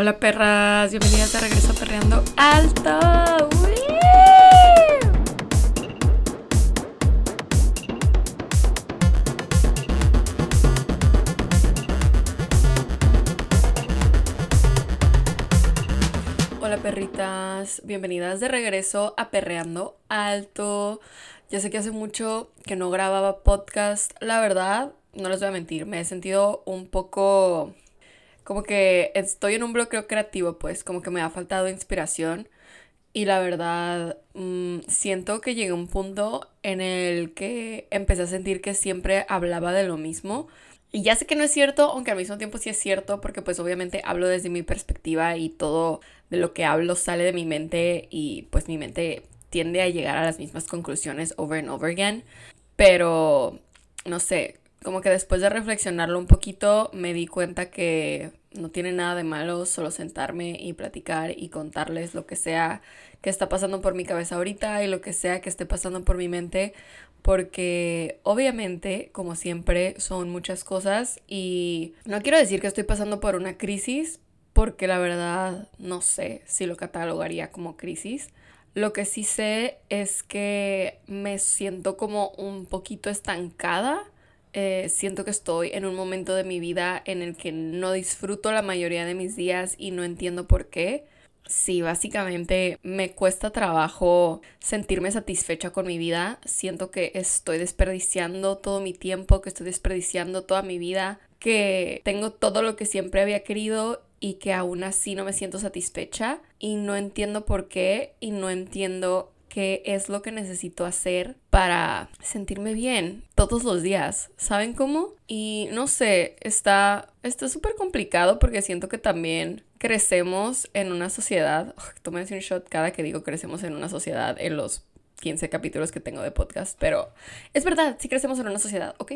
Hola perras, bienvenidas de regreso a Perreando Alto. Hola perritas, bienvenidas de regreso a Perreando Alto. Ya sé que hace mucho que no grababa podcast, la verdad, no les voy a mentir, me he sentido un poco como que estoy en un bloqueo creativo, pues como que me ha faltado inspiración y la verdad mm, siento que llegué a un punto en el que empecé a sentir que siempre hablaba de lo mismo. Y ya sé que no es cierto, aunque al mismo tiempo sí es cierto, porque pues obviamente hablo desde mi perspectiva y todo de lo que hablo sale de mi mente y pues mi mente tiende a llegar a las mismas conclusiones over and over again. Pero, no sé, como que después de reflexionarlo un poquito me di cuenta que no tiene nada de malo solo sentarme y platicar y contarles lo que sea que está pasando por mi cabeza ahorita y lo que sea que esté pasando por mi mente porque obviamente como siempre son muchas cosas y no quiero decir que estoy pasando por una crisis porque la verdad no sé si lo catalogaría como crisis. Lo que sí sé es que me siento como un poquito estancada eh, siento que estoy en un momento de mi vida en el que no disfruto la mayoría de mis días y no entiendo por qué. Sí, básicamente me cuesta trabajo sentirme satisfecha con mi vida. Siento que estoy desperdiciando todo mi tiempo, que estoy desperdiciando toda mi vida, que tengo todo lo que siempre había querido y que aún así no me siento satisfecha y no entiendo por qué y no entiendo qué es lo que necesito hacer para sentirme bien todos los días. ¿Saben cómo? Y no sé, está está súper complicado porque siento que también crecemos en una sociedad. Un shot cada que digo crecemos en una sociedad en los 15 capítulos que tengo de podcast, pero es verdad, sí crecemos en una sociedad, ¿ok?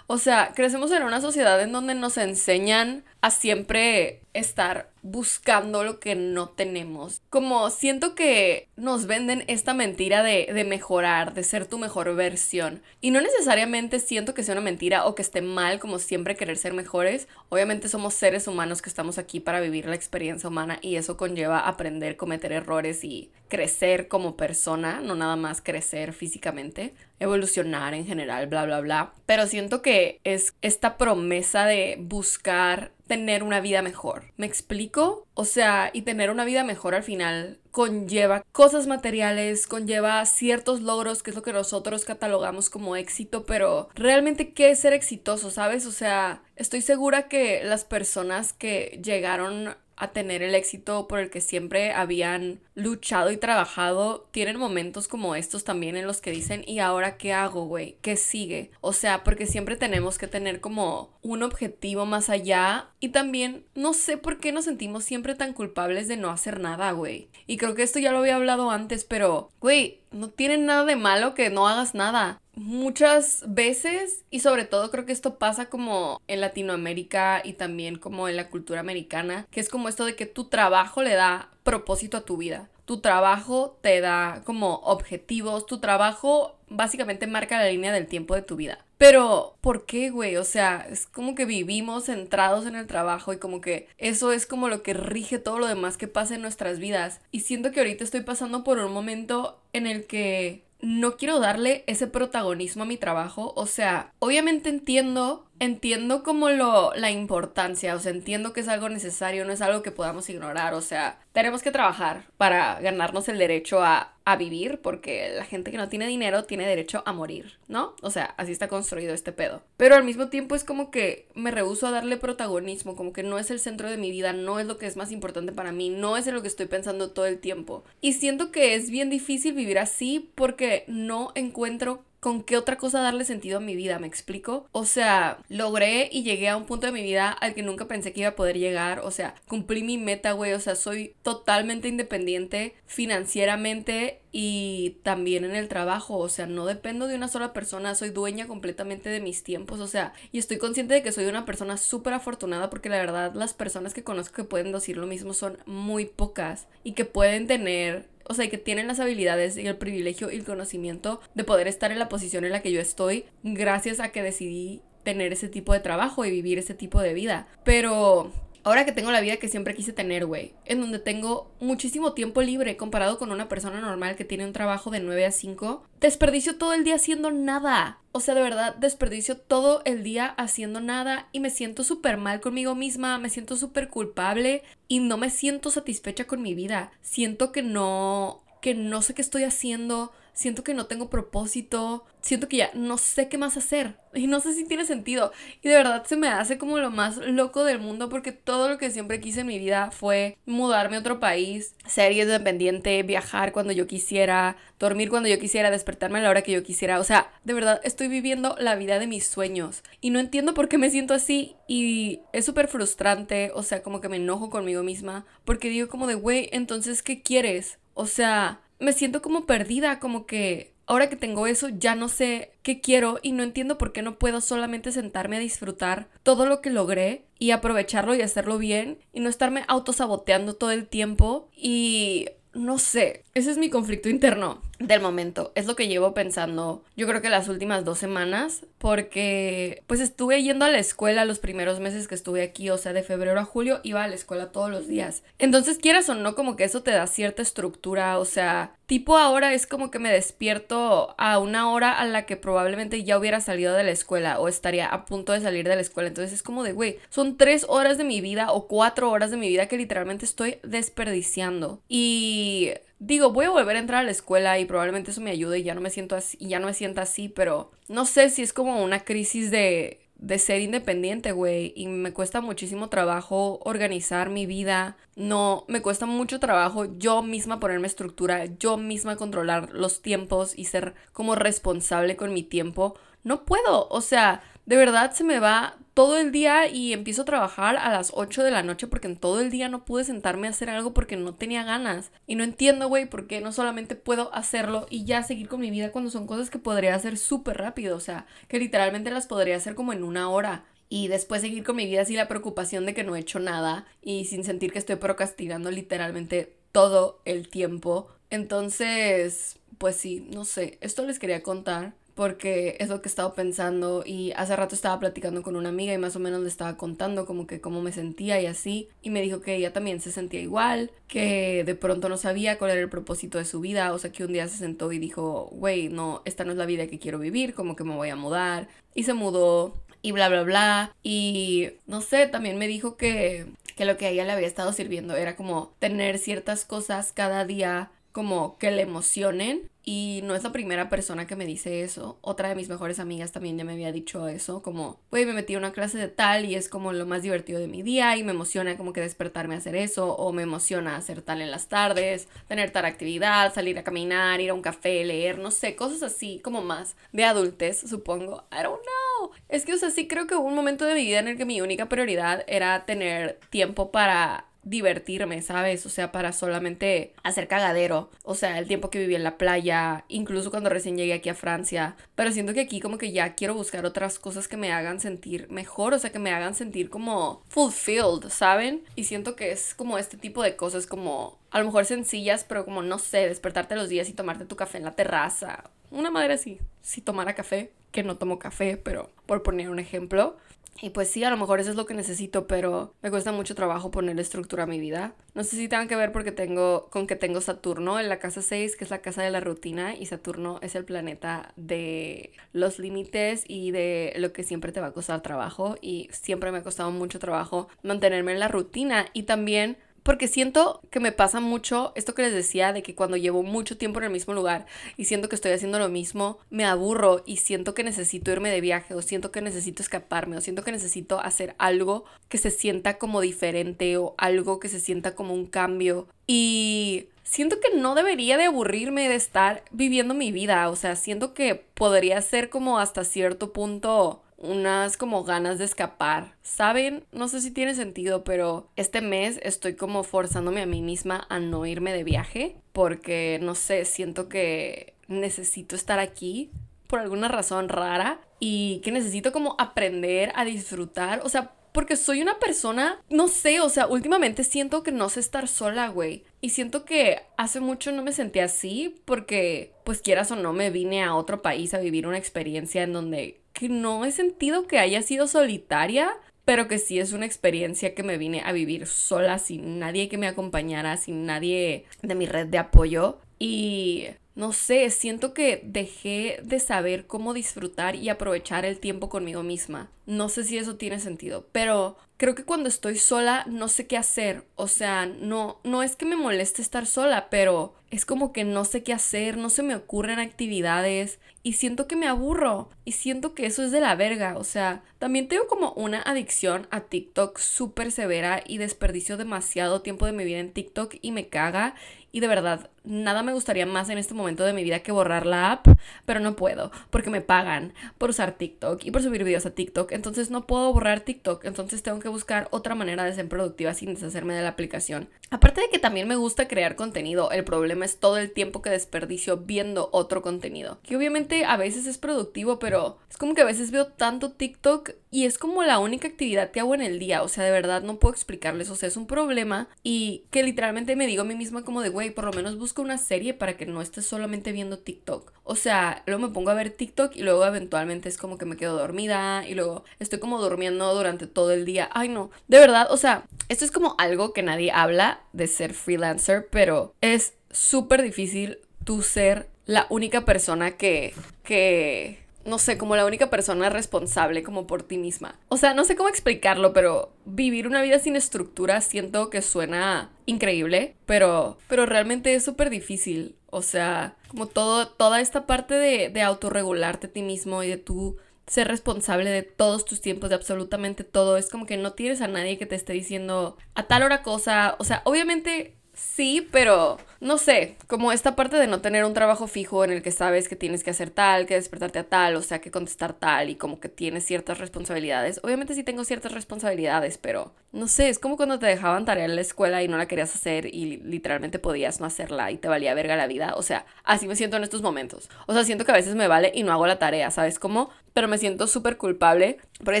O sea, crecemos en una sociedad en donde nos enseñan a siempre estar buscando lo que no tenemos. Como siento que nos venden esta mentira de, de, mejorar, de ser tu mejor versión. Y no necesariamente siento que sea una mentira o que esté mal como siempre querer ser mejores. Obviamente somos seres humanos que estamos aquí para vivir la experiencia humana y eso conlleva aprender, cometer errores y crecer como persona, no nada más crecer físicamente, evolucionar en general, bla, bla, bla. Pero siento que es esta promesa de buscar tener una vida mejor. ¿Me explico? O sea, y tener una vida mejor al final conlleva cosas materiales, conlleva ciertos logros, que es lo que nosotros catalogamos como éxito, pero realmente qué es ser exitoso, ¿sabes? O sea, estoy segura que las personas que llegaron a tener el éxito por el que siempre habían luchado y trabajado, tienen momentos como estos también en los que dicen, ¿y ahora qué hago, güey? ¿Qué sigue? O sea, porque siempre tenemos que tener como un objetivo más allá y también no sé por qué nos sentimos siempre tan culpables de no hacer nada, güey. Y creo que esto ya lo había hablado antes, pero, güey, no tiene nada de malo que no hagas nada muchas veces y sobre todo creo que esto pasa como en Latinoamérica y también como en la cultura americana, que es como esto de que tu trabajo le da propósito a tu vida. Tu trabajo te da como objetivos, tu trabajo básicamente marca la línea del tiempo de tu vida. Pero, ¿por qué, güey? O sea, es como que vivimos centrados en el trabajo y como que eso es como lo que rige todo lo demás que pasa en nuestras vidas. Y siento que ahorita estoy pasando por un momento en el que no quiero darle ese protagonismo a mi trabajo. O sea, obviamente entiendo entiendo como lo, la importancia, o sea, entiendo que es algo necesario, no es algo que podamos ignorar, o sea, tenemos que trabajar para ganarnos el derecho a, a vivir, porque la gente que no tiene dinero tiene derecho a morir, ¿no? O sea, así está construido este pedo. Pero al mismo tiempo es como que me rehuso a darle protagonismo, como que no es el centro de mi vida, no es lo que es más importante para mí, no es en lo que estoy pensando todo el tiempo. Y siento que es bien difícil vivir así porque no encuentro con qué otra cosa darle sentido a mi vida, ¿me explico? O sea, logré y llegué a un punto de mi vida al que nunca pensé que iba a poder llegar, o sea, cumplí mi meta, güey, o sea, soy totalmente independiente financieramente y también en el trabajo, o sea, no dependo de una sola persona, soy dueña completamente de mis tiempos, o sea, y estoy consciente de que soy una persona súper afortunada porque la verdad las personas que conozco que pueden decir lo mismo son muy pocas y que pueden tener o sea, que tienen las habilidades y el privilegio y el conocimiento de poder estar en la posición en la que yo estoy gracias a que decidí tener ese tipo de trabajo y vivir ese tipo de vida. Pero ahora que tengo la vida que siempre quise tener, güey, en donde tengo muchísimo tiempo libre comparado con una persona normal que tiene un trabajo de 9 a 5, desperdicio todo el día haciendo nada. O sea, de verdad, desperdicio todo el día haciendo nada y me siento súper mal conmigo misma, me siento súper culpable y no me siento satisfecha con mi vida. Siento que no, que no sé qué estoy haciendo, siento que no tengo propósito, siento que ya no sé qué más hacer y no sé si tiene sentido. Y de verdad se me hace como lo más loco del mundo porque todo lo que siempre quise en mi vida fue mudarme a otro país, ser independiente, viajar cuando yo quisiera, dormir cuando yo quisiera, despertarme a la hora que yo quisiera. O sea, de verdad estoy viviendo la vida de mis sueños y no entiendo por qué me siento así y es súper frustrante, o sea, como que me enojo conmigo misma porque digo como de, güey, entonces, ¿qué quieres? O sea, me siento como perdida, como que ahora que tengo eso ya no sé qué quiero y no entiendo por qué no puedo solamente sentarme a disfrutar todo lo que logré y aprovecharlo y hacerlo bien y no estarme autosaboteando todo el tiempo y no sé, ese es mi conflicto interno del momento. Es lo que llevo pensando yo creo que las últimas dos semanas porque pues estuve yendo a la escuela los primeros meses que estuve aquí, o sea, de febrero a julio iba a la escuela todos los días. Entonces quieras o no, como que eso te da cierta estructura, o sea, tipo ahora es como que me despierto a una hora a la que probablemente ya hubiera salido de la escuela o estaría a punto de salir de la escuela. Entonces es como de, güey, son tres horas de mi vida o cuatro horas de mi vida que literalmente estoy desperdiciando. Y digo, voy a volver a entrar a la escuela y probablemente eso me ayude y ya no me siento así, ya no me siento así, pero no sé si es como una crisis de de ser independiente, güey, y me cuesta muchísimo trabajo organizar mi vida. No, me cuesta mucho trabajo yo misma ponerme estructura, yo misma controlar los tiempos y ser como responsable con mi tiempo. No puedo, o sea, de verdad se me va todo el día y empiezo a trabajar a las 8 de la noche porque en todo el día no pude sentarme a hacer algo porque no tenía ganas. Y no entiendo, güey, por qué no solamente puedo hacerlo y ya seguir con mi vida cuando son cosas que podría hacer súper rápido. O sea, que literalmente las podría hacer como en una hora. Y después seguir con mi vida sin la preocupación de que no he hecho nada y sin sentir que estoy procrastinando literalmente todo el tiempo. Entonces, pues sí, no sé, esto les quería contar porque es lo que he estado pensando y hace rato estaba platicando con una amiga y más o menos le estaba contando como que cómo me sentía y así y me dijo que ella también se sentía igual, que de pronto no sabía cuál era el propósito de su vida, o sea que un día se sentó y dijo, güey, no, esta no es la vida que quiero vivir, como que me voy a mudar y se mudó y bla bla bla y no sé, también me dijo que que lo que a ella le había estado sirviendo era como tener ciertas cosas cada día como que le emocionen y no es la primera persona que me dice eso. Otra de mis mejores amigas también ya me había dicho eso, como, güey, me metí a una clase de tal y es como lo más divertido de mi día y me emociona como que despertarme a hacer eso o me emociona hacer tal en las tardes, tener tal actividad, salir a caminar, ir a un café, leer, no sé, cosas así como más de adultez, supongo. I don't know. Es que, o sea, sí creo que hubo un momento de mi vida en el que mi única prioridad era tener tiempo para divertirme, ¿sabes? O sea, para solamente hacer cagadero. O sea, el tiempo que viví en la playa, incluso cuando recién llegué aquí a Francia. Pero siento que aquí como que ya quiero buscar otras cosas que me hagan sentir mejor, o sea, que me hagan sentir como fulfilled, ¿saben? Y siento que es como este tipo de cosas como a lo mejor sencillas, pero como no sé, despertarte los días y tomarte tu café en la terraza. Una madre así, si tomara café, que no tomo café, pero por poner un ejemplo. Y pues sí, a lo mejor eso es lo que necesito, pero me cuesta mucho trabajo poner estructura a mi vida. No sé si tengan que ver porque tengo con que tengo Saturno en la casa 6, que es la casa de la rutina, y Saturno es el planeta de los límites y de lo que siempre te va a costar trabajo y siempre me ha costado mucho trabajo mantenerme en la rutina y también porque siento que me pasa mucho esto que les decía de que cuando llevo mucho tiempo en el mismo lugar y siento que estoy haciendo lo mismo, me aburro y siento que necesito irme de viaje o siento que necesito escaparme o siento que necesito hacer algo que se sienta como diferente o algo que se sienta como un cambio. Y siento que no debería de aburrirme de estar viviendo mi vida, o sea, siento que podría ser como hasta cierto punto unas como ganas de escapar. ¿Saben? No sé si tiene sentido, pero este mes estoy como forzándome a mí misma a no irme de viaje porque, no sé, siento que necesito estar aquí por alguna razón rara y que necesito como aprender a disfrutar. O sea, porque soy una persona, no sé, o sea, últimamente siento que no sé estar sola, güey. Y siento que hace mucho no me sentía así porque, pues quieras o no, me vine a otro país a vivir una experiencia en donde que no he sentido que haya sido solitaria pero que sí es una experiencia que me vine a vivir sola, sin nadie que me acompañara, sin nadie de mi red de apoyo. Y no sé, siento que dejé de saber cómo disfrutar y aprovechar el tiempo conmigo misma. No sé si eso tiene sentido, pero creo que cuando estoy sola no sé qué hacer. O sea, no, no es que me moleste estar sola, pero es como que no sé qué hacer, no se me ocurren actividades y siento que me aburro y siento que eso es de la verga. O sea, también tengo como una adicción a TikTok súper severa y desperdicio demasiado tiempo de mi vida en TikTok y me caga. Y de verdad, nada me gustaría más en este momento de mi vida que borrar la app, pero no puedo porque me pagan por usar TikTok y por subir videos a TikTok. Entonces no puedo borrar TikTok, entonces tengo que buscar otra manera de ser productiva sin deshacerme de la aplicación. Aparte de que también me gusta crear contenido, el problema es todo el tiempo que desperdicio viendo otro contenido. Que obviamente a veces es productivo, pero es como que a veces veo tanto TikTok y es como la única actividad que hago en el día. O sea, de verdad no puedo explicarles. O sea, es un problema y que literalmente me digo a mí misma como de, güey, por lo menos busco una serie para que no estés solamente viendo TikTok. O sea, luego me pongo a ver TikTok y luego eventualmente es como que me quedo dormida y luego estoy como durmiendo durante todo el día. Ay, no. De verdad, o sea, esto es como algo que nadie habla de ser freelancer, pero es súper difícil tú ser la única persona que, que, no sé, como la única persona responsable como por ti misma. O sea, no sé cómo explicarlo, pero vivir una vida sin estructura siento que suena increíble, pero, pero realmente es súper difícil. O sea, como todo, toda esta parte de, de autorregularte a ti mismo y de tú ser responsable de todos tus tiempos, de absolutamente todo. Es como que no tienes a nadie que te esté diciendo a tal hora cosa. O sea, obviamente Sí, pero no sé, como esta parte de no tener un trabajo fijo en el que sabes que tienes que hacer tal, que despertarte a tal, o sea, que contestar tal y como que tienes ciertas responsabilidades. Obviamente sí tengo ciertas responsabilidades, pero no sé, es como cuando te dejaban tarea en la escuela y no la querías hacer y literalmente podías no hacerla y te valía verga la vida. O sea, así me siento en estos momentos. O sea, siento que a veces me vale y no hago la tarea, ¿sabes cómo? Pero me siento súper culpable porque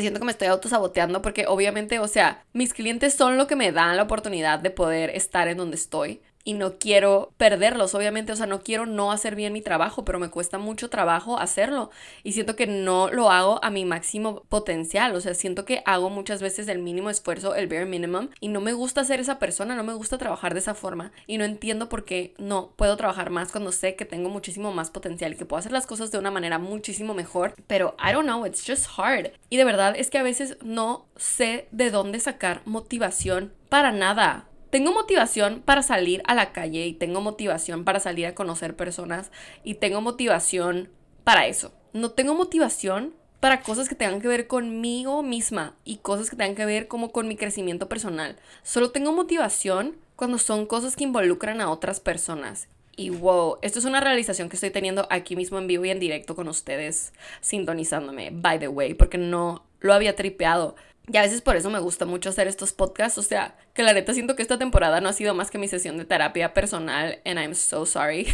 siento que me estoy autosaboteando porque obviamente, o sea, mis clientes son lo que me dan la oportunidad de poder estar en donde estoy y no quiero perderlos, obviamente, o sea, no quiero no hacer bien mi trabajo, pero me cuesta mucho trabajo hacerlo. Y siento que no lo hago a mi máximo potencial, o sea, siento que hago muchas veces el mínimo esfuerzo, el bare minimum, y no me gusta ser esa persona, no me gusta trabajar de esa forma. Y no entiendo por qué no puedo trabajar más cuando sé que tengo muchísimo más potencial y que puedo hacer las cosas de una manera muchísimo mejor, pero I don't know, it's just hard. Y de verdad es que a veces no sé de dónde sacar motivación para nada tengo motivación para salir a la calle y tengo motivación para salir a conocer personas y tengo motivación para eso. No tengo motivación para cosas que tengan que ver conmigo misma y cosas que tengan que ver como con mi crecimiento personal. Solo tengo motivación cuando son cosas que involucran a otras personas. Y wow, esto es una realización que estoy teniendo aquí mismo en vivo y en directo con ustedes, sintonizándome, by the way, porque no lo había tripeado. Y a veces por eso me gusta mucho hacer estos podcasts. O sea, que la neta siento que esta temporada no ha sido más que mi sesión de terapia personal. And I'm so sorry.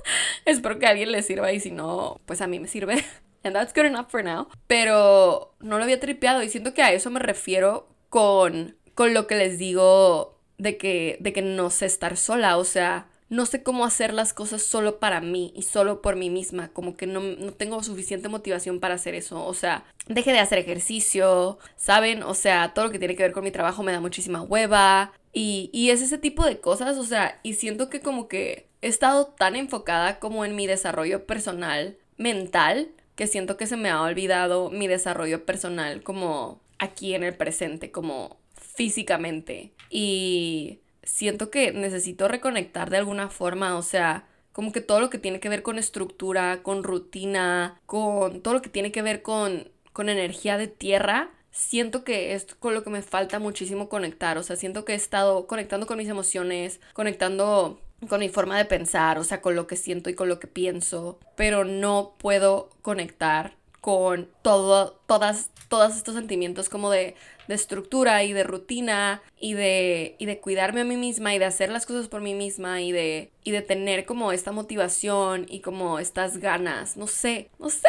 Espero que alguien le sirva y si no, pues a mí me sirve. And that's good enough for now. Pero no lo había tripeado y siento que a eso me refiero con, con lo que les digo de que, de que no sé estar sola. O sea, no sé cómo hacer las cosas solo para mí y solo por mí misma, como que no, tengo suficiente motivación para hacer eso, o sea, deje de hacer ejercicio, ¿saben? O sea, todo lo que tiene que ver con mi trabajo me da muchísima hueva y, y es ese tipo de cosas, o sea, y siento que como que he estado tan enfocada como en mi desarrollo personal, mental, que siento que se me ha olvidado mi desarrollo personal como aquí en el presente, como físicamente. Y siento que necesito reconectar de alguna forma, o sea, como que todo lo que tiene que ver con estructura, con rutina, con todo lo que tiene que ver con, con energía de tierra, siento que es con lo que me falta muchísimo conectar, o sea, siento que he estado conectando con mis emociones, conectando con mi forma de pensar, o sea, con lo que siento y con lo que pienso, pero no puedo conectar con todo, todas, todos estos sentimientos como de, de, estructura y de rutina y de, y de cuidarme a mí misma y de hacer las cosas por mí misma y de, y de tener como esta motivación y como estas ganas. No sé, no sé.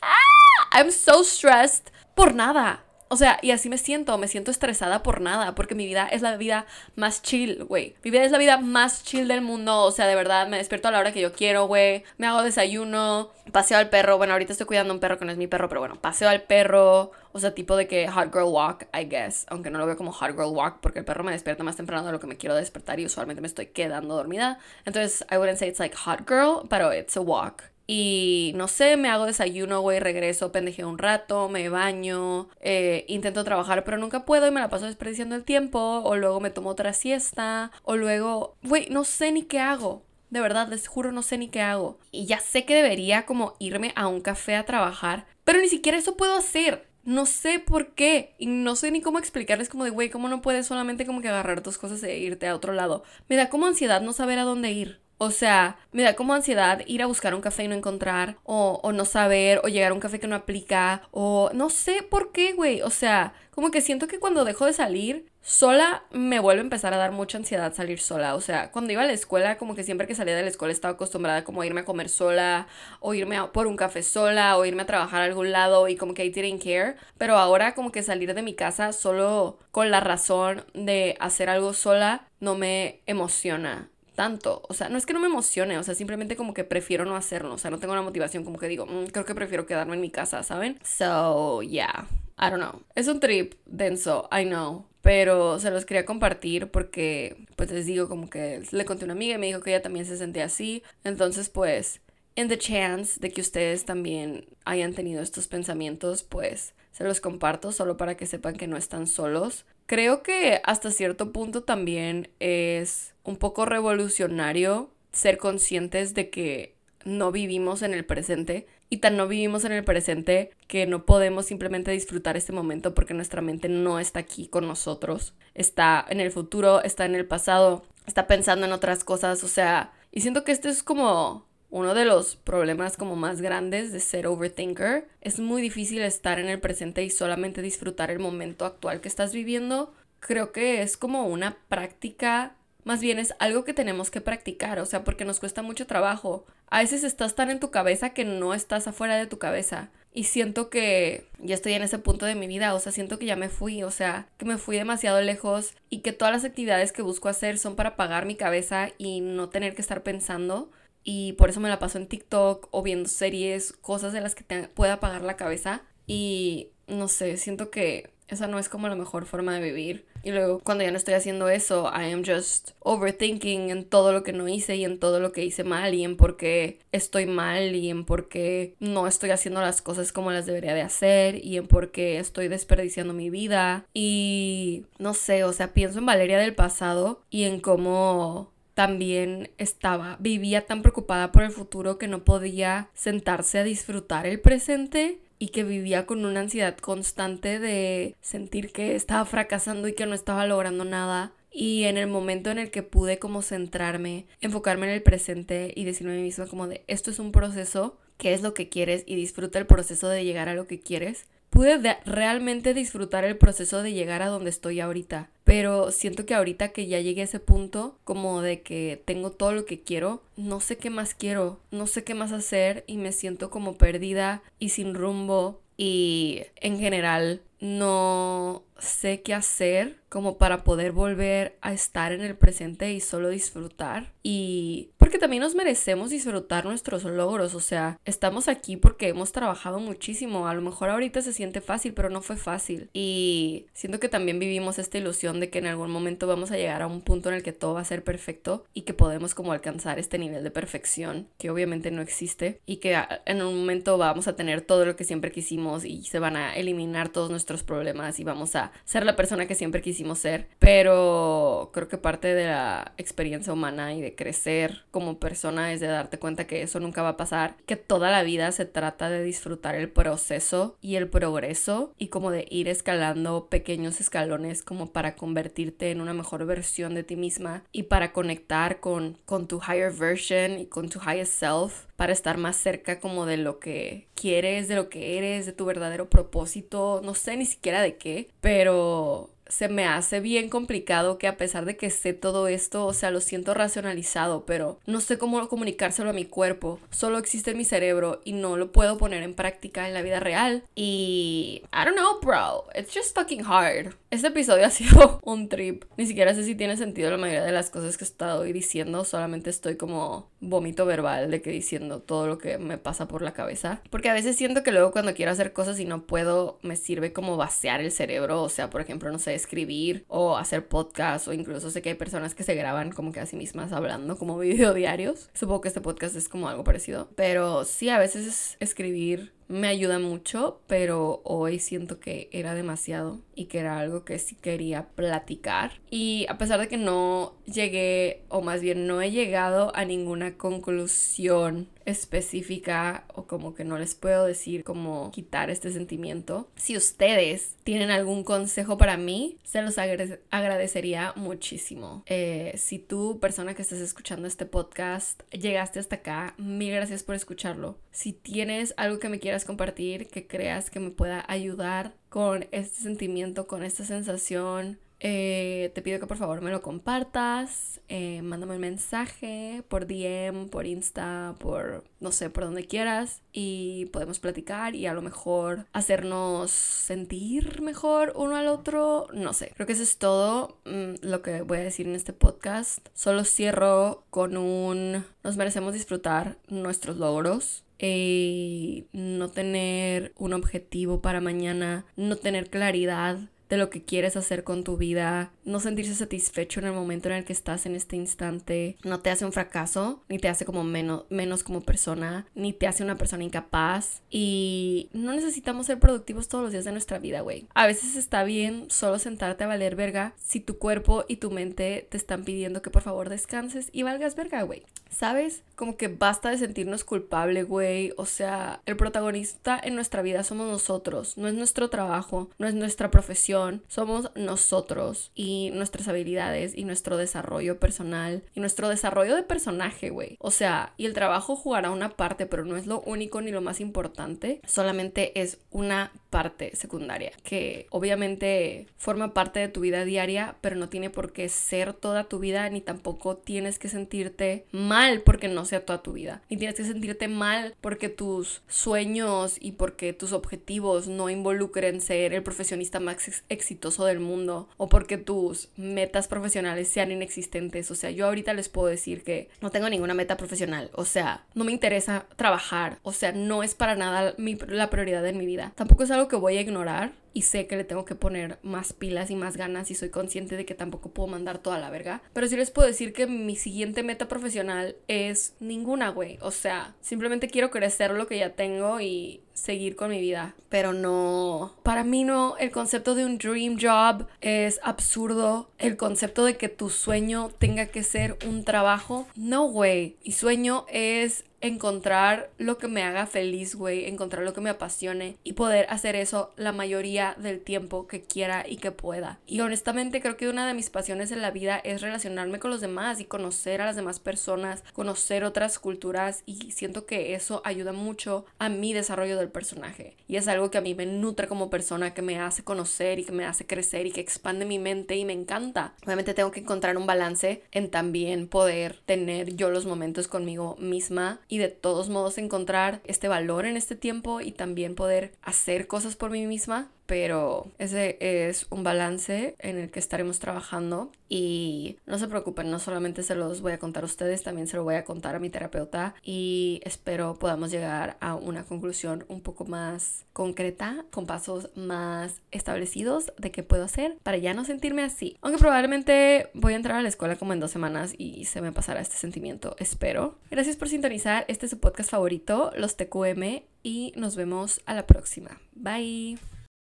¡Ah! I'm so stressed por nada. O sea, y así me siento, me siento estresada por nada, porque mi vida es la vida más chill, güey. Mi vida es la vida más chill del mundo, o sea, de verdad, me despierto a la hora que yo quiero, güey. Me hago desayuno, paseo al perro, bueno, ahorita estoy cuidando a un perro que no es mi perro, pero bueno, paseo al perro, o sea, tipo de que hot girl walk, I guess, aunque no lo veo como hot girl walk, porque el perro me despierta más temprano de lo que me quiero despertar y usualmente me estoy quedando dormida. Entonces, I wouldn't say it's like hot girl, pero it's a walk. Y no sé, me hago desayuno, güey, regreso, pendejeo un rato, me baño, eh, intento trabajar, pero nunca puedo y me la paso desperdiciando el tiempo, o luego me tomo otra siesta, o luego, güey, no sé ni qué hago. De verdad, les juro, no sé ni qué hago. Y ya sé que debería como irme a un café a trabajar, pero ni siquiera eso puedo hacer. No sé por qué. Y no sé ni cómo explicarles como de, güey, ¿cómo no puedes solamente como que agarrar tus cosas e irte a otro lado? Me da como ansiedad no saber a dónde ir. O sea, me da como ansiedad ir a buscar un café y no encontrar, o, o no saber, o llegar a un café que no aplica, o no sé por qué, güey. O sea, como que siento que cuando dejo de salir sola, me vuelve a empezar a dar mucha ansiedad salir sola. O sea, cuando iba a la escuela, como que siempre que salía de la escuela estaba acostumbrada como a irme a comer sola, o irme a, por un café sola, o irme a trabajar a algún lado y como que I didn't care. Pero ahora como que salir de mi casa solo con la razón de hacer algo sola no me emociona tanto. O sea, no es que no me emocione, o sea, simplemente como que prefiero no hacerlo. O sea, no tengo la motivación, como que digo, mm, creo que prefiero quedarme en mi casa, ¿saben? So, yeah. I don't know. Es un trip denso, I know. Pero se los quería compartir porque, pues les digo, como que le conté a una amiga y me dijo que ella también se sentía así. Entonces, pues, in the chance de que ustedes también hayan tenido estos pensamientos, pues los comparto solo para que sepan que no están solos. Creo que hasta cierto punto también es un poco revolucionario ser conscientes de que no vivimos en el presente y tan no vivimos en el presente que no podemos simplemente disfrutar este momento porque nuestra mente no está aquí con nosotros, está en el futuro, está en el pasado, está pensando en otras cosas, o sea, y siento que esto es como uno de los problemas como más grandes de ser overthinker. Es muy difícil estar en el presente y solamente disfrutar el momento actual que estás viviendo. Creo que es como una práctica, más bien es algo que tenemos que practicar, o sea, porque nos cuesta mucho trabajo. A veces estás tan en tu cabeza que no estás afuera de tu cabeza. Y siento que ya estoy en ese punto de mi vida, o sea, siento que ya me fui, o sea, que me fui demasiado lejos y que todas las actividades que busco hacer son para apagar mi cabeza y no tener que estar pensando y por eso me la paso en TikTok o viendo series, cosas de las que te pueda apagar la cabeza y no sé, siento que esa no es como la mejor forma de vivir. Y luego cuando ya no estoy haciendo eso, I am just overthinking en todo lo que no hice y en todo lo que hice mal y en por qué estoy mal y en por qué no estoy haciendo las cosas como las debería de hacer y en por qué estoy desperdiciando mi vida. Y no sé, o sea, pienso en Valeria del pasado y en cómo también estaba, vivía tan preocupada por el futuro que no podía sentarse a disfrutar el presente y que vivía con una ansiedad constante de sentir que estaba fracasando y que no estaba logrando nada. Y en el momento en el que pude como centrarme, enfocarme en el presente y decirme a mí misma como de esto es un proceso, qué es lo que quieres y disfruta el proceso de llegar a lo que quieres, pude realmente disfrutar el proceso de llegar a donde estoy ahorita. Pero siento que ahorita que ya llegué a ese punto, como de que tengo todo lo que quiero, no sé qué más quiero, no sé qué más hacer y me siento como perdida y sin rumbo y en general no sé qué hacer como para poder volver a estar en el presente y solo disfrutar y porque también nos merecemos disfrutar nuestros logros, o sea, estamos aquí porque hemos trabajado muchísimo, a lo mejor ahorita se siente fácil, pero no fue fácil. Y siento que también vivimos esta ilusión de que en algún momento vamos a llegar a un punto en el que todo va a ser perfecto y que podemos como alcanzar este nivel de perfección, que obviamente no existe, y que en un momento vamos a tener todo lo que siempre quisimos y se van a eliminar todos nuestros problemas y vamos a ser la persona que siempre quisimos ser. Pero creo que parte de la experiencia humana y de crecer como persona es de darte cuenta que eso nunca va a pasar, que toda la vida se trata de disfrutar el proceso y el progreso y como de ir escalando pequeños escalones como para convertirte en una mejor versión de ti misma y para conectar con, con tu higher version y con tu highest self para estar más cerca como de lo que quieres, de lo que eres, de tu verdadero propósito, no sé ni siquiera de qué, pero se me hace bien complicado que a pesar de que sé todo esto, o sea, lo siento racionalizado, pero no sé cómo comunicárselo a mi cuerpo. Solo existe en mi cerebro y no lo puedo poner en práctica en la vida real. Y I don't know, bro. It's just fucking hard. Este episodio ha sido un trip. Ni siquiera sé si tiene sentido la mayoría de las cosas que he estado diciendo. Solamente estoy como vómito verbal de que diciendo todo lo que me pasa por la cabeza. Porque a veces siento que luego cuando quiero hacer cosas y no puedo, me sirve como vaciar el cerebro. O sea, por ejemplo, no sé, escribir o hacer podcast o incluso sé que hay personas que se graban como que a sí mismas hablando como video diarios. Supongo que este podcast es como algo parecido. Pero sí, a veces escribir me ayuda mucho, pero hoy siento que era demasiado y que era algo que sí quería platicar. Y a pesar de que no llegué, o más bien no he llegado a ninguna conclusión específica o como que no les puedo decir cómo quitar este sentimiento. Si ustedes tienen algún consejo para mí, se los agradecería muchísimo. Eh, si tú, persona que estás escuchando este podcast, llegaste hasta acá, mil gracias por escucharlo. Si tienes algo que me quieras compartir, que creas que me pueda ayudar con este sentimiento, con esta sensación, eh, te pido que por favor me lo compartas, eh, mándame un mensaje por DM, por Insta, por no sé, por donde quieras y podemos platicar y a lo mejor hacernos sentir mejor uno al otro, no sé. Creo que eso es todo mm, lo que voy a decir en este podcast. Solo cierro con un nos merecemos disfrutar nuestros logros y no tener un objetivo para mañana, no tener claridad de lo que quieres hacer con tu vida, no sentirse satisfecho en el momento en el que estás en este instante, no te hace un fracaso, ni te hace como menos, menos como persona, ni te hace una persona incapaz. Y no necesitamos ser productivos todos los días de nuestra vida, güey. A veces está bien solo sentarte a valer verga si tu cuerpo y tu mente te están pidiendo que por favor descanses y valgas verga, güey. ¿Sabes? Como que basta de sentirnos culpable, güey. O sea, el protagonista en nuestra vida somos nosotros. No es nuestro trabajo, no es nuestra profesión. Somos nosotros y nuestras habilidades y nuestro desarrollo personal y nuestro desarrollo de personaje, güey. O sea, y el trabajo jugará una parte, pero no es lo único ni lo más importante. Solamente es una parte secundaria que obviamente forma parte de tu vida diaria, pero no tiene por qué ser toda tu vida ni tampoco tienes que sentirte mal porque no sea toda tu vida. Ni tienes que sentirte mal porque tus sueños y porque tus objetivos no involucren ser el profesionista más exitoso del mundo o porque tus metas profesionales sean inexistentes. O sea, yo ahorita les puedo decir que no tengo ninguna meta profesional. O sea, no me interesa trabajar. O sea, no es para nada la prioridad de mi vida. Tampoco es que voy a ignorar y sé que le tengo que poner más pilas y más ganas y soy consciente de que tampoco puedo mandar toda la verga. Pero sí les puedo decir que mi siguiente meta profesional es ninguna, güey. O sea, simplemente quiero crecer lo que ya tengo y seguir con mi vida. Pero no, para mí no, el concepto de un dream job es absurdo. El concepto de que tu sueño tenga que ser un trabajo, no, güey. Mi sueño es encontrar lo que me haga feliz, güey, encontrar lo que me apasione y poder hacer eso la mayoría del tiempo que quiera y que pueda. Y honestamente creo que una de mis pasiones en la vida es relacionarme con los demás y conocer a las demás personas, conocer otras culturas y siento que eso ayuda mucho a mi desarrollo del personaje. Y es algo que a mí me nutre como persona, que me hace conocer y que me hace crecer y que expande mi mente y me encanta. Obviamente tengo que encontrar un balance en también poder tener yo los momentos conmigo misma y de todos modos encontrar este valor en este tiempo y también poder hacer cosas por mí misma pero ese es un balance en el que estaremos trabajando y no se preocupen, no solamente se los voy a contar a ustedes, también se lo voy a contar a mi terapeuta y espero podamos llegar a una conclusión un poco más concreta, con pasos más establecidos de qué puedo hacer para ya no sentirme así. Aunque probablemente voy a entrar a la escuela como en dos semanas y se me pasará este sentimiento, espero. Gracias por sintonizar, este es su podcast favorito, los TQM, y nos vemos a la próxima. Bye.